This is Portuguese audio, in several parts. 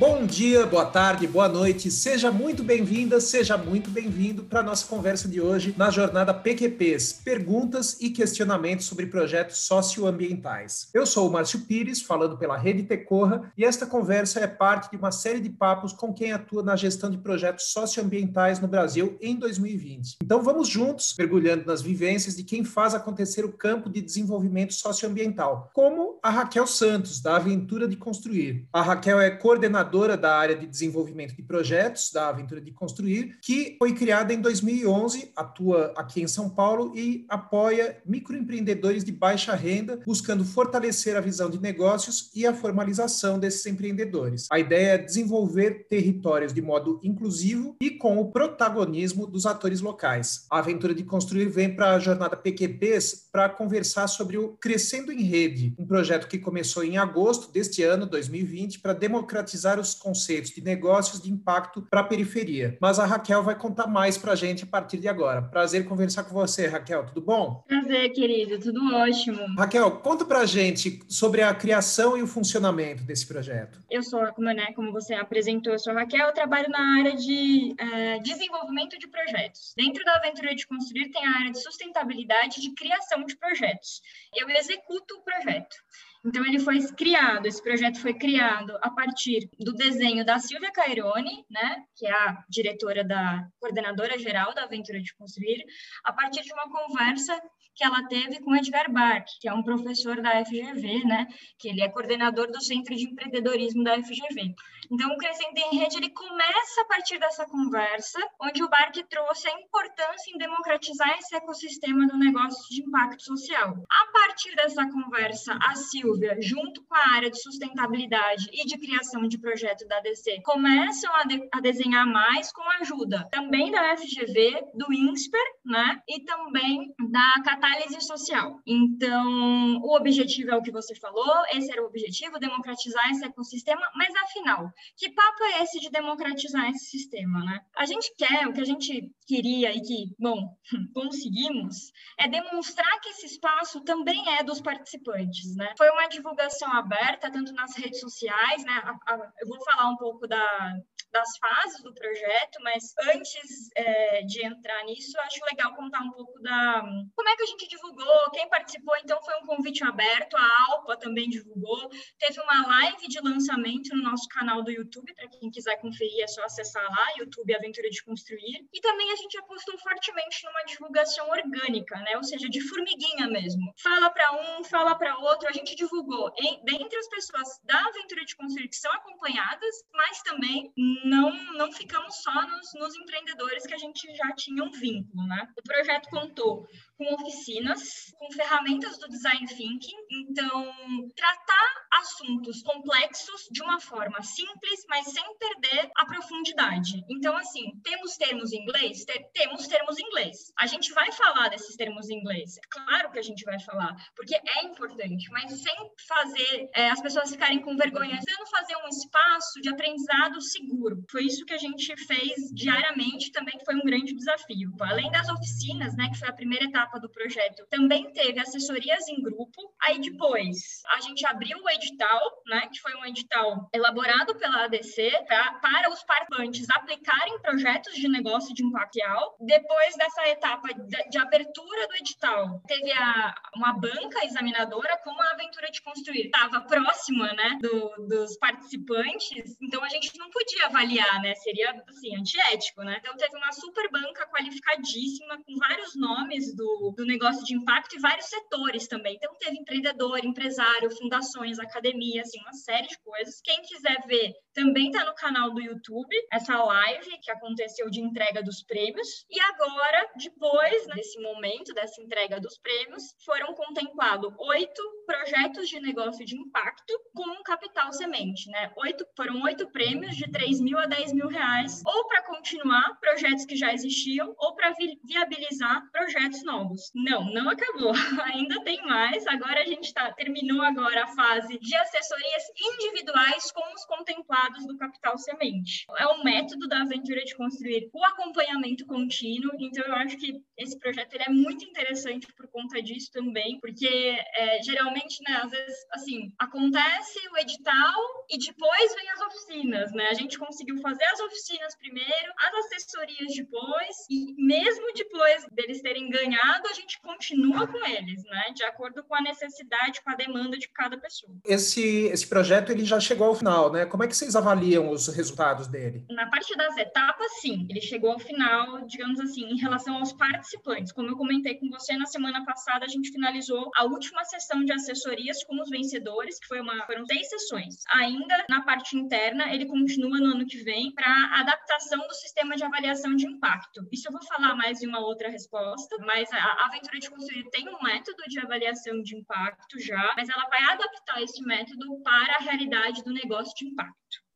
Bom dia, boa tarde, boa noite. Seja muito bem-vinda, seja muito bem-vindo para a nossa conversa de hoje na jornada PQPs, perguntas e questionamentos sobre projetos socioambientais. Eu sou o Márcio Pires, falando pela Rede Tecorra, e esta conversa é parte de uma série de papos com quem atua na gestão de projetos socioambientais no Brasil em 2020. Então vamos juntos, mergulhando nas vivências de quem faz acontecer o campo de desenvolvimento socioambiental, como a Raquel Santos, da Aventura de Construir. A Raquel é coordenadora coordenadora da área de desenvolvimento de projetos da Aventura de Construir, que foi criada em 2011, atua aqui em São Paulo e apoia microempreendedores de baixa renda, buscando fortalecer a visão de negócios e a formalização desses empreendedores. A ideia é desenvolver territórios de modo inclusivo e com o protagonismo dos atores locais. A Aventura de Construir vem para a jornada PQPs para conversar sobre o Crescendo em Rede, um projeto que começou em agosto deste ano, 2020, para democratizar os conceitos de negócios de impacto para a periferia. Mas a Raquel vai contar mais para a gente a partir de agora. Prazer conversar com você, Raquel. Tudo bom? Prazer, querido. Tudo ótimo. Raquel, conta para a gente sobre a criação e o funcionamento desse projeto. Eu sou, como, né, como você apresentou, eu sou a Raquel. Eu trabalho na área de é, desenvolvimento de projetos. Dentro da Aventura de Construir tem a área de sustentabilidade e de criação de projetos. Eu executo o projeto. Então, ele foi criado, esse projeto foi criado a partir do desenho da Silvia Cairone, né, que é a diretora da coordenadora geral da Aventura de Construir, a partir de uma conversa que ela teve com Edgar Bach, que é um professor da FGV, né, que ele é coordenador do Centro de Empreendedorismo da FGV. Então, o Crescendo em Rede, ele começa a partir dessa conversa, onde o Bach trouxe a importância em democratizar esse ecossistema do negócio de impacto social. A partir dessa conversa, a Silvia, junto com a área de sustentabilidade e de criação de projeto da ADC, começam a, de, a desenhar mais com ajuda também da FGV, do INSPER, né, e também da catálise social. Então, o objetivo é o que você falou, esse era o objetivo, democratizar esse ecossistema, mas afinal, que papo é esse de democratizar esse sistema, né? A gente quer, o que a gente queria e que, bom, conseguimos, é demonstrar que esse espaço também é dos participantes, né? Foi uma divulgação aberta, tanto nas redes sociais, né? A, a, eu vou falar um pouco da, das fases do projeto, mas antes é, de entrar nisso, acho legal contar um pouco da como é que a gente divulgou, quem participou. Então, foi um convite aberto, a Alpa também divulgou. Teve uma live de lançamento no nosso canal do YouTube, para quem quiser conferir, é só acessar lá, YouTube Aventura de Construir. E também a gente apostou fortemente numa divulgação orgânica, né? Ou seja, de formiguinha mesmo. Fala para um, fala para outro. A gente divulgou em, dentre as pessoas da Aventura de Construir que são acompanhadas, mas também não, não ficamos só nos, nos empreendedores que a gente já tinha um vínculo, né? O projeto contou com oficinas, com ferramentas do design thinking, então tratar assuntos complexos de uma forma simples, mas sem perder a profundidade. Então, assim, temos termos em inglês? temos termos em inglês. A gente vai falar desses termos em inglês. Claro que a gente vai falar, porque é importante, mas sem fazer é, as pessoas ficarem com vergonha, tentando fazer espaço de aprendizado seguro. Foi isso que a gente fez diariamente, também foi um grande desafio. Além das oficinas, né, que foi a primeira etapa do projeto também teve assessorias em grupo. Aí depois a gente abriu o edital, né, que foi um edital elaborado pela ADC pra, para os participantes aplicarem projetos de negócio de impacto. Depois dessa etapa de, de abertura do edital, teve a, uma banca examinadora como a aventura de construir. Estava próxima, né, do, dos participantes, então a gente não podia avaliar, né, seria assim antiético, né? Então teve uma super banca qualificadíssima com vários nomes do do, negócio de impacto e vários setores também. Então, teve empreendedor, empresário, fundações, academia, assim, uma série de coisas. Quem quiser ver, também está no canal do YouTube, essa live que aconteceu de entrega dos prêmios. E agora, depois desse momento dessa entrega dos prêmios, foram contemplados oito projetos de negócio de impacto com um capital semente, né? Oito, foram oito prêmios de 3 mil a 10 mil reais, ou para continuar projetos que já existiam, ou para vi viabilizar projetos novos. Não, não acabou. Ainda tem mais. Agora a gente tá, terminou agora a fase de assessorias individuais com os contemplados do capital semente. É um método da aventura de construir o acompanhamento contínuo. Então eu acho que esse projeto ele é muito interessante por conta disso também, porque é, geralmente, né, às vezes, assim, acontece o edital e depois vem as oficinas, né? A gente conseguiu fazer as oficinas primeiro, as assessorias depois, e mesmo depois deles terem ganhado, a gente continua com eles, né? De acordo com a necessidade, com a demanda de cada pessoa. Esse, esse projeto ele já chegou ao final, né? Como é que vocês avaliam os resultados dele? Na parte das etapas, sim, ele chegou ao final, digamos assim, em relação aos participantes. Como eu comentei com você na semana passada, a gente finalizou a última sessão de assessorias com os vencedores, que foi uma, foram seis sessões. Ainda na parte interna, ele continua no ano que vem para adaptação do sistema de avaliação de impacto. Isso eu vou falar mais em uma outra resposta, mas a Aventura de Construir tem um método de avaliação de impacto já, mas ela vai adaptar esse método para a realidade do negócio de impacto.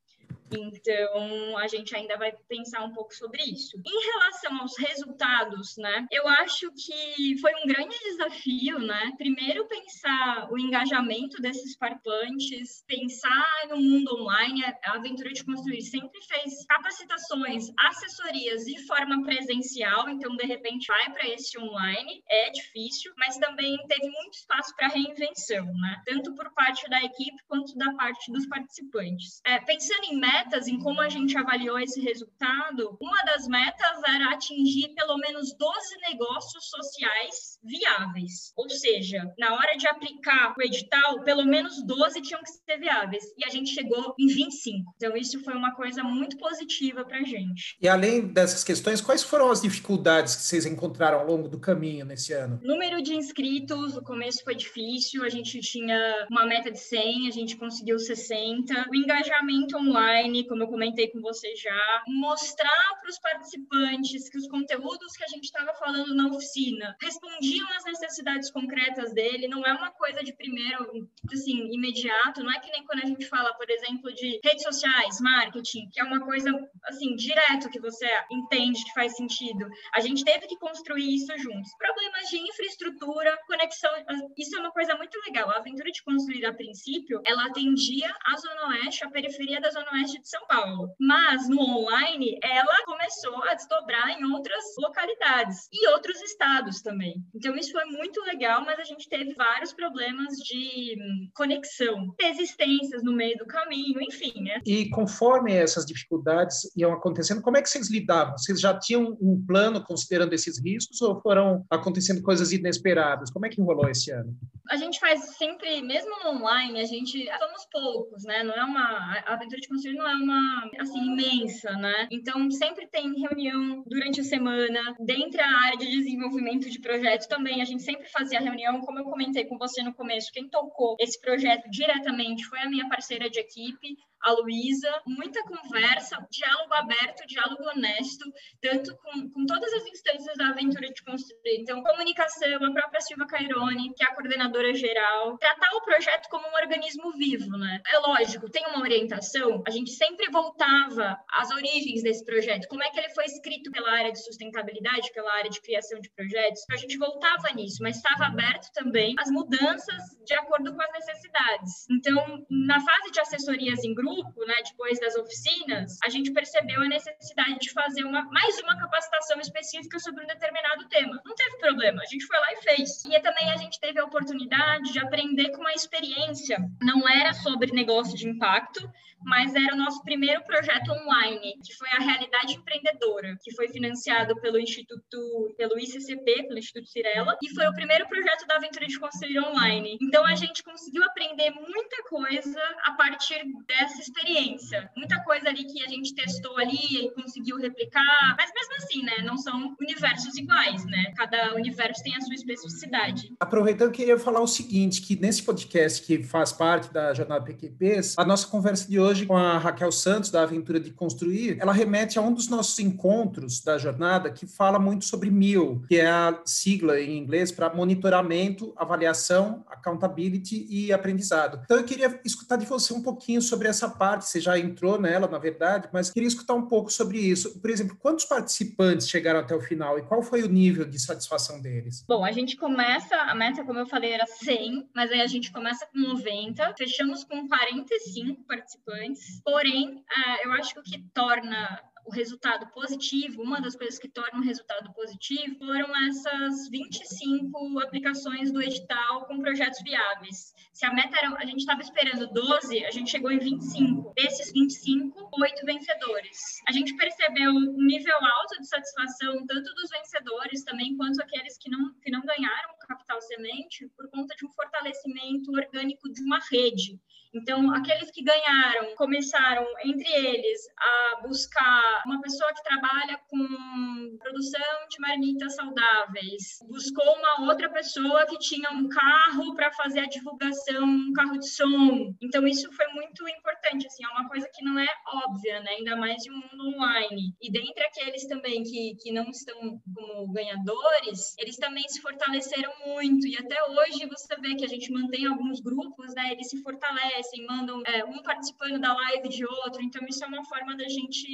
Então, a gente ainda vai pensar um pouco sobre isso. Em relação aos resultados, né? Eu acho que foi um grande desafio, né? Primeiro pensar o engajamento desses participantes, pensar no mundo online. A Aventura de Construir sempre fez capacitações, assessorias de forma presencial, então de repente vai para esse online, é difícil, mas também teve muito espaço para reinvenção, né? Tanto por parte da equipe quanto da parte dos participantes. É, pensando em metas, em como a gente avaliou esse resultado, uma das metas era atingir pelo menos 12 negócios sociais viáveis. Ou seja, na hora de aplicar o edital, pelo menos 12 tinham que ser viáveis. E a gente chegou em 25. Então, isso foi uma coisa muito positiva para a gente. E além dessas questões, quais foram as dificuldades que vocês encontraram ao longo do caminho nesse ano? Número de inscritos, no começo foi difícil, a gente tinha uma meta de 100, a gente conseguiu 60. O engajamento online online, como eu comentei com você já, mostrar para os participantes que os conteúdos que a gente estava falando na oficina respondiam às necessidades concretas dele, não é uma coisa de primeiro, assim, imediato, não é que nem quando a gente fala, por exemplo, de redes sociais, marketing, que é uma coisa, assim, direto que você entende que faz sentido. A gente teve que construir isso juntos. Problemas de infraestrutura, conexão, isso é uma coisa muito legal. A aventura de construir, a princípio, ela atendia a Zona Oeste, a periferia da Zona Oeste de São Paulo. Mas no online, ela começou a desdobrar em outras localidades e outros estados também. Então isso foi muito legal, mas a gente teve vários problemas de hum, conexão, resistências no meio do caminho, enfim, né? E conforme essas dificuldades iam acontecendo, como é que vocês lidavam? Vocês já tinham um plano considerando esses riscos ou foram acontecendo coisas inesperadas? Como é que rolou esse ano? A gente faz sempre, mesmo no online, a gente somos poucos, né? Não é uma a aventura de construir não é uma assim imensa, né? Então sempre tem reunião durante a semana, dentro da área de desenvolvimento de projetos também, a gente sempre fazia reunião, como eu comentei com você no começo, quem tocou esse projeto diretamente foi a minha parceira de equipe, a Luísa, muita conversa, diálogo aberto, diálogo honesto, tanto com, com todas as instâncias da aventura de construir. Então, comunicação, a própria Silva Cairone, que é a coordenadora geral, tratar o projeto como um organismo vivo, né? É lógico, tem uma orientação, a gente sempre voltava às origens desse projeto, como é que ele foi escrito pela área de sustentabilidade, pela área de criação de projetos, a gente voltava nisso, mas estava aberto também às mudanças de acordo com as necessidades. Então, na fase de assessorias em grupo, grupo, né, depois das oficinas, a gente percebeu a necessidade de fazer uma, mais uma capacitação específica sobre um determinado tema. Não teve problema, a gente foi lá e fez. E também a gente teve a oportunidade de aprender com a experiência. Não era sobre negócio de impacto, mas era o nosso primeiro projeto online, que foi a Realidade Empreendedora, que foi financiado pelo Instituto, pelo ICCP, pelo Instituto Cirela, e foi o primeiro projeto da Aventura de Construir Online. Então a gente conseguiu aprender muita coisa a partir dessa experiência. Muita coisa ali que a gente testou ali e conseguiu replicar, mas mesmo assim, né, não são universos iguais, né? Cada universo tem a sua especificidade. Aproveitando, queria falar o seguinte, que nesse podcast que faz parte da Jornada PQPs, a nossa conversa de hoje com a Raquel Santos, da Aventura de Construir, ela remete a um dos nossos encontros da jornada que fala muito sobre MIL, que é a sigla em inglês para monitoramento, avaliação, accountability e aprendizado. Então eu queria escutar de você um pouquinho sobre essa parte, você já entrou nela, na verdade, mas queria escutar um pouco sobre isso. Por exemplo, quantos participantes chegaram até o final e qual foi o nível de satisfação deles? Bom, a gente começa, a meta, como eu falei, era 100, mas aí a gente começa com 90, fechamos com 45 participantes, porém, uh, eu acho que o que torna o resultado positivo, uma das coisas que torna o resultado positivo foram essas 25 aplicações do edital com projetos viáveis. Se a meta era, a gente estava esperando 12, a gente chegou em 25. Desses 25, oito vencedores. A gente percebeu um nível alto de satisfação, tanto dos vencedores também, quanto aqueles que não, que não ganharam capital semente, por conta de um fortalecimento orgânico de uma rede. Então, aqueles que ganharam começaram, entre eles, a buscar uma pessoa que trabalha com produção de marmitas saudáveis, buscou uma outra pessoa que tinha um carro para fazer a divulgação, um carro de som. Então, isso foi muito importante, assim, é uma coisa que não é óbvia, né? ainda mais em um mundo online. E dentre aqueles também que, que não estão como ganhadores, eles também se fortaleceram muito. E até hoje você vê que a gente mantém alguns grupos, né? Eles se fortalecem aparecem, mandam é, um participando da live de outro. Então, isso é uma forma da gente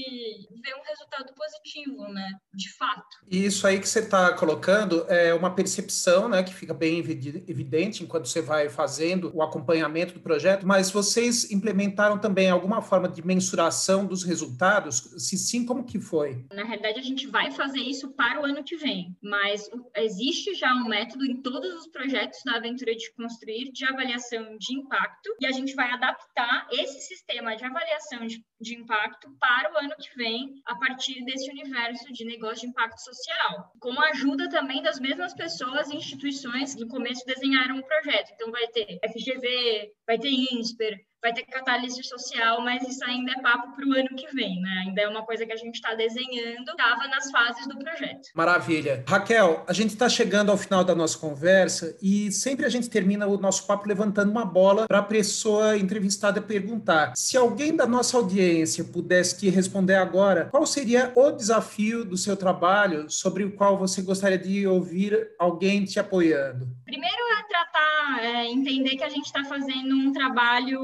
ver um resultado positivo, né? De fato. E isso aí que você está colocando é uma percepção, né? Que fica bem evidente enquanto você vai fazendo o acompanhamento do projeto, mas vocês implementaram também alguma forma de mensuração dos resultados? Se sim, como que foi? Na realidade, a gente vai fazer isso para o ano que vem, mas existe já um método em todos os projetos da Aventura de Construir de avaliação de impacto e a gente vai adaptar esse sistema de avaliação de, de impacto para o ano que vem, a partir desse universo de negócio de impacto social, com a ajuda também das mesmas pessoas e instituições que no começo desenharam o projeto. Então, vai ter FGV, vai ter INSPER, vai ter catálise social, mas isso ainda é papo para o ano que vem, né? Ainda é uma coisa que a gente está desenhando, estava nas fases do projeto. Maravilha. Raquel, a gente está chegando ao final da nossa conversa e sempre a gente termina o nosso papo levantando uma bola para a pessoa entrevistada perguntar. Se alguém da nossa audiência pudesse te responder agora, qual seria o desafio do seu trabalho sobre o qual você gostaria de ouvir alguém te apoiando? Primeiro é tratar, é, entender que a gente está fazendo um trabalho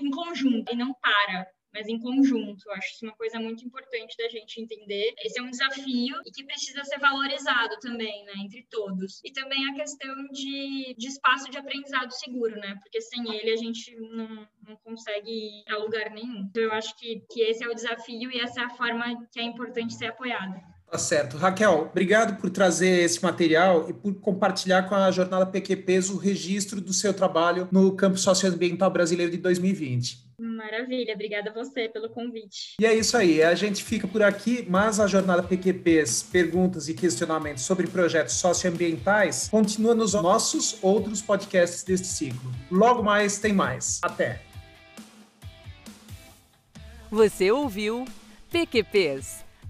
em conjunto e não para mas em conjunto. Eu acho isso uma coisa muito importante da gente entender. Esse é um desafio e que precisa ser valorizado também, né, entre todos. E também a questão de, de espaço de aprendizado seguro, né, porque sem ele a gente não, não consegue ir a lugar nenhum. Então, eu acho que, que esse é o desafio e essa é a forma que é importante ser apoiado. Tá certo. Raquel, obrigado por trazer esse material e por compartilhar com a Jornada PQPs o registro do seu trabalho no campo socioambiental brasileiro de 2020. Maravilha, obrigada a você pelo convite. E é isso aí, a gente fica por aqui, mas a jornada PQPs, perguntas e questionamentos sobre projetos socioambientais, continua nos nossos outros podcasts deste ciclo. Logo mais tem mais. Até. Você ouviu PQPs